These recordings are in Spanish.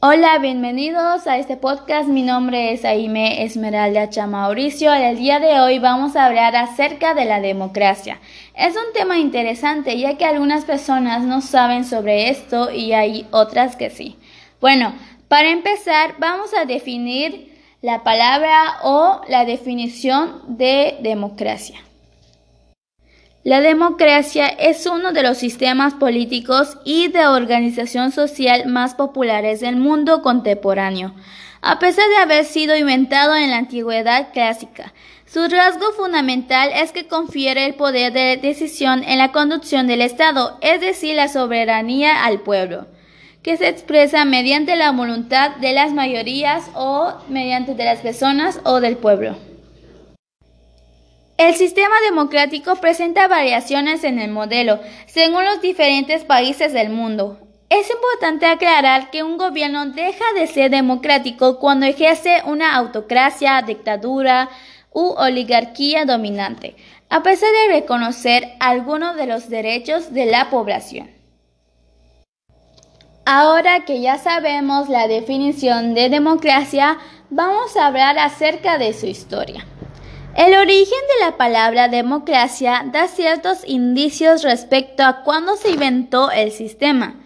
Hola, bienvenidos a este podcast. Mi nombre es Aime Esmeralda Chamauricio. El día de hoy vamos a hablar acerca de la democracia. Es un tema interesante ya que algunas personas no saben sobre esto y hay otras que sí. Bueno, para empezar vamos a definir la palabra o la definición de democracia. La democracia es uno de los sistemas políticos y de organización social más populares del mundo contemporáneo. A pesar de haber sido inventado en la antigüedad clásica, su rasgo fundamental es que confiere el poder de decisión en la conducción del Estado, es decir, la soberanía al pueblo, que se expresa mediante la voluntad de las mayorías o mediante de las personas o del pueblo. El sistema democrático presenta variaciones en el modelo según los diferentes países del mundo. Es importante aclarar que un gobierno deja de ser democrático cuando ejerce una autocracia, dictadura u oligarquía dominante, a pesar de reconocer algunos de los derechos de la población. Ahora que ya sabemos la definición de democracia, vamos a hablar acerca de su historia. El origen de la palabra democracia da ciertos indicios respecto a cuándo se inventó el sistema.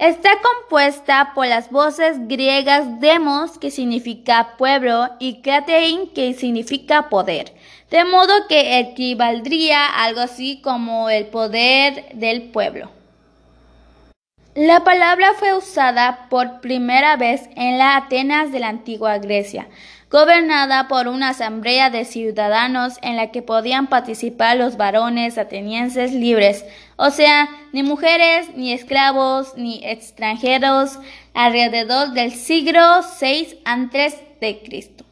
Está compuesta por las voces griegas demos, que significa pueblo, y kratein, que significa poder, de modo que equivaldría algo así como el poder del pueblo. La palabra fue usada por primera vez en la Atenas de la antigua Grecia, gobernada por una asamblea de ciudadanos en la que podían participar los varones atenienses libres, o sea, ni mujeres, ni esclavos, ni extranjeros, alrededor del siglo VI antes de Cristo.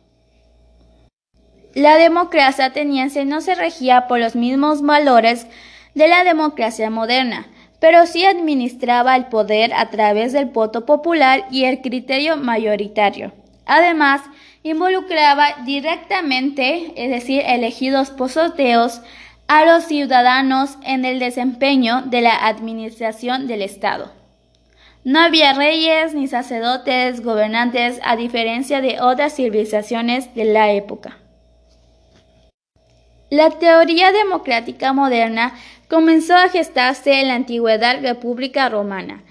La democracia ateniense no se regía por los mismos valores de la democracia moderna, pero sí administraba el poder a través del voto popular y el criterio mayoritario. Además, involucraba directamente, es decir, elegidos por sorteos, a los ciudadanos en el desempeño de la administración del Estado. No había reyes ni sacerdotes gobernantes a diferencia de otras civilizaciones de la época. La teoría democrática moderna comenzó a gestarse en la antigüedad República Romana,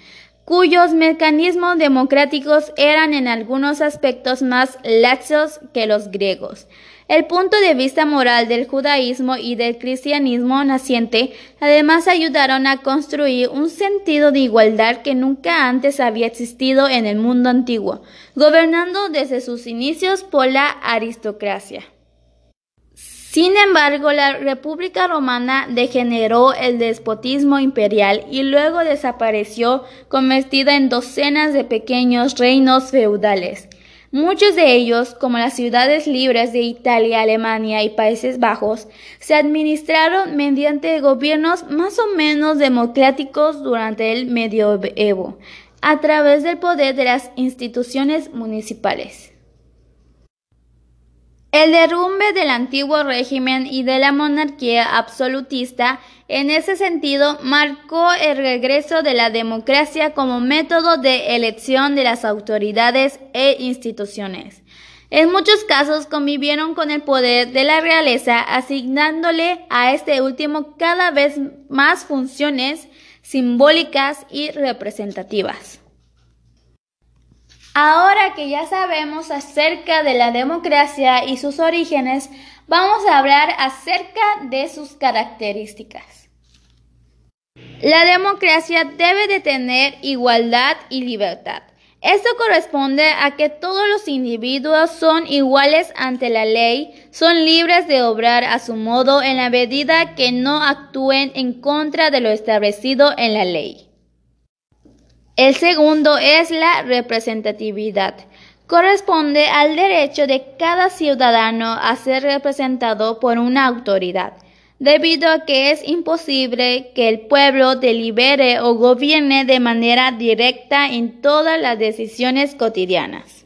cuyos mecanismos democráticos eran en algunos aspectos más laxos que los griegos. El punto de vista moral del judaísmo y del cristianismo naciente además ayudaron a construir un sentido de igualdad que nunca antes había existido en el mundo antiguo, gobernando desde sus inicios por la aristocracia. Sin embargo, la República Romana degeneró el despotismo imperial y luego desapareció convertida en docenas de pequeños reinos feudales. Muchos de ellos, como las ciudades libres de Italia, Alemania y Países Bajos, se administraron mediante gobiernos más o menos democráticos durante el medioevo, a través del poder de las instituciones municipales. El derrumbe del antiguo régimen y de la monarquía absolutista en ese sentido marcó el regreso de la democracia como método de elección de las autoridades e instituciones. En muchos casos convivieron con el poder de la realeza, asignándole a este último cada vez más funciones simbólicas y representativas. Ahora que ya sabemos acerca de la democracia y sus orígenes, vamos a hablar acerca de sus características. La democracia debe de tener igualdad y libertad. Esto corresponde a que todos los individuos son iguales ante la ley, son libres de obrar a su modo en la medida que no actúen en contra de lo establecido en la ley. El segundo es la representatividad. Corresponde al derecho de cada ciudadano a ser representado por una autoridad, debido a que es imposible que el pueblo delibere o gobierne de manera directa en todas las decisiones cotidianas.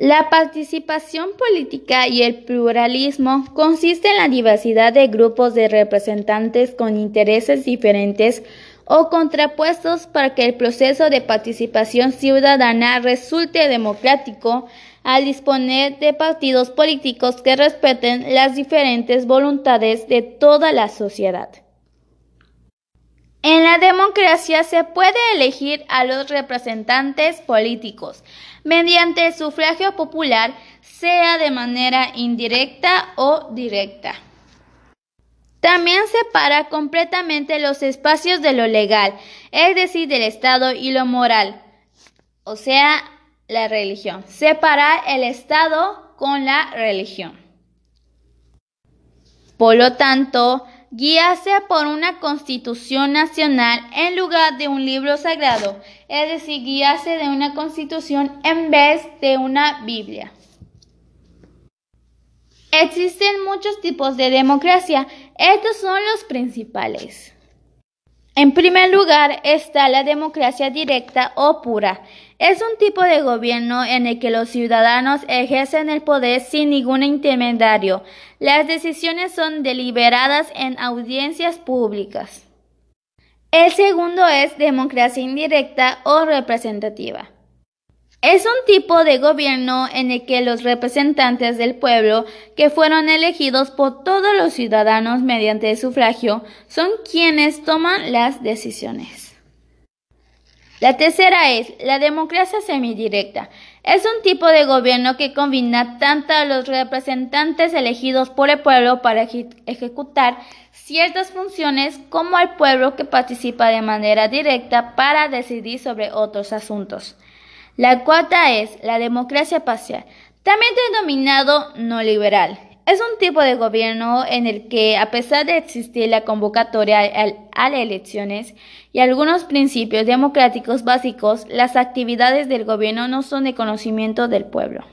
La participación política y el pluralismo consiste en la diversidad de grupos de representantes con intereses diferentes o contrapuestos para que el proceso de participación ciudadana resulte democrático al disponer de partidos políticos que respeten las diferentes voluntades de toda la sociedad. En la democracia se puede elegir a los representantes políticos mediante sufragio popular, sea de manera indirecta o directa. También separa completamente los espacios de lo legal, es decir, del Estado y lo moral, o sea, la religión. Separar el Estado con la religión. Por lo tanto, guíase por una constitución nacional en lugar de un libro sagrado, es decir, guíase de una constitución en vez de una Biblia. Existen muchos tipos de democracia, estos son los principales. En primer lugar está la democracia directa o pura. Es un tipo de gobierno en el que los ciudadanos ejercen el poder sin ningún intermediario. Las decisiones son deliberadas en audiencias públicas. El segundo es democracia indirecta o representativa. Es un tipo de gobierno en el que los representantes del pueblo, que fueron elegidos por todos los ciudadanos mediante sufragio, son quienes toman las decisiones. La tercera es la democracia semidirecta. Es un tipo de gobierno que combina tanto a los representantes elegidos por el pueblo para ejecutar ciertas funciones como al pueblo que participa de manera directa para decidir sobre otros asuntos. La cuarta es la democracia parcial, también denominado no liberal. Es un tipo de gobierno en el que, a pesar de existir la convocatoria a las elecciones y algunos principios democráticos básicos, las actividades del gobierno no son de conocimiento del pueblo.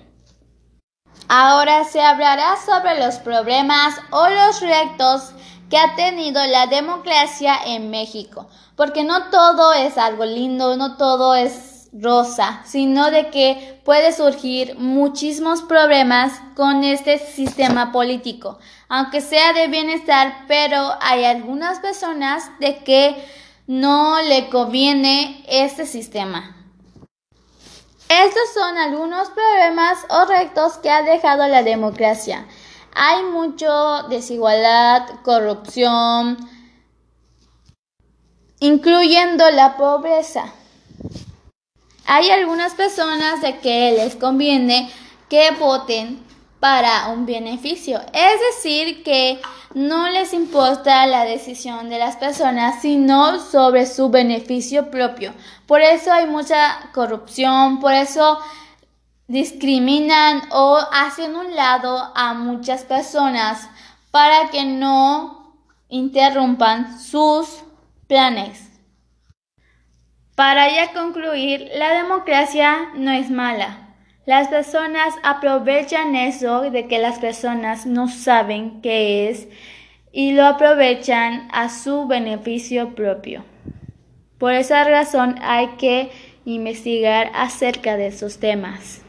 Ahora se hablará sobre los problemas o los retos que ha tenido la democracia en México, porque no todo es algo lindo, no todo es rosa, sino de que puede surgir muchísimos problemas con este sistema político, aunque sea de bienestar, pero hay algunas personas de que no le conviene este sistema. Estos son algunos problemas o retos que ha dejado la democracia. Hay mucho desigualdad, corrupción, incluyendo la pobreza. Hay algunas personas de que les conviene que voten para un beneficio, es decir, que no les importa la decisión de las personas, sino sobre su beneficio propio. Por eso hay mucha corrupción, por eso discriminan o hacen un lado a muchas personas para que no interrumpan sus planes. Para ya concluir, la democracia no es mala. Las personas aprovechan eso de que las personas no saben qué es y lo aprovechan a su beneficio propio. Por esa razón hay que investigar acerca de esos temas.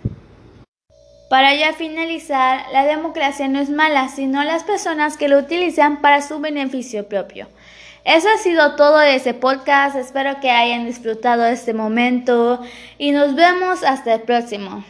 Para ya finalizar, la democracia no es mala, sino las personas que lo utilizan para su beneficio propio. Eso ha sido todo de ese podcast. Espero que hayan disfrutado este momento y nos vemos hasta el próximo.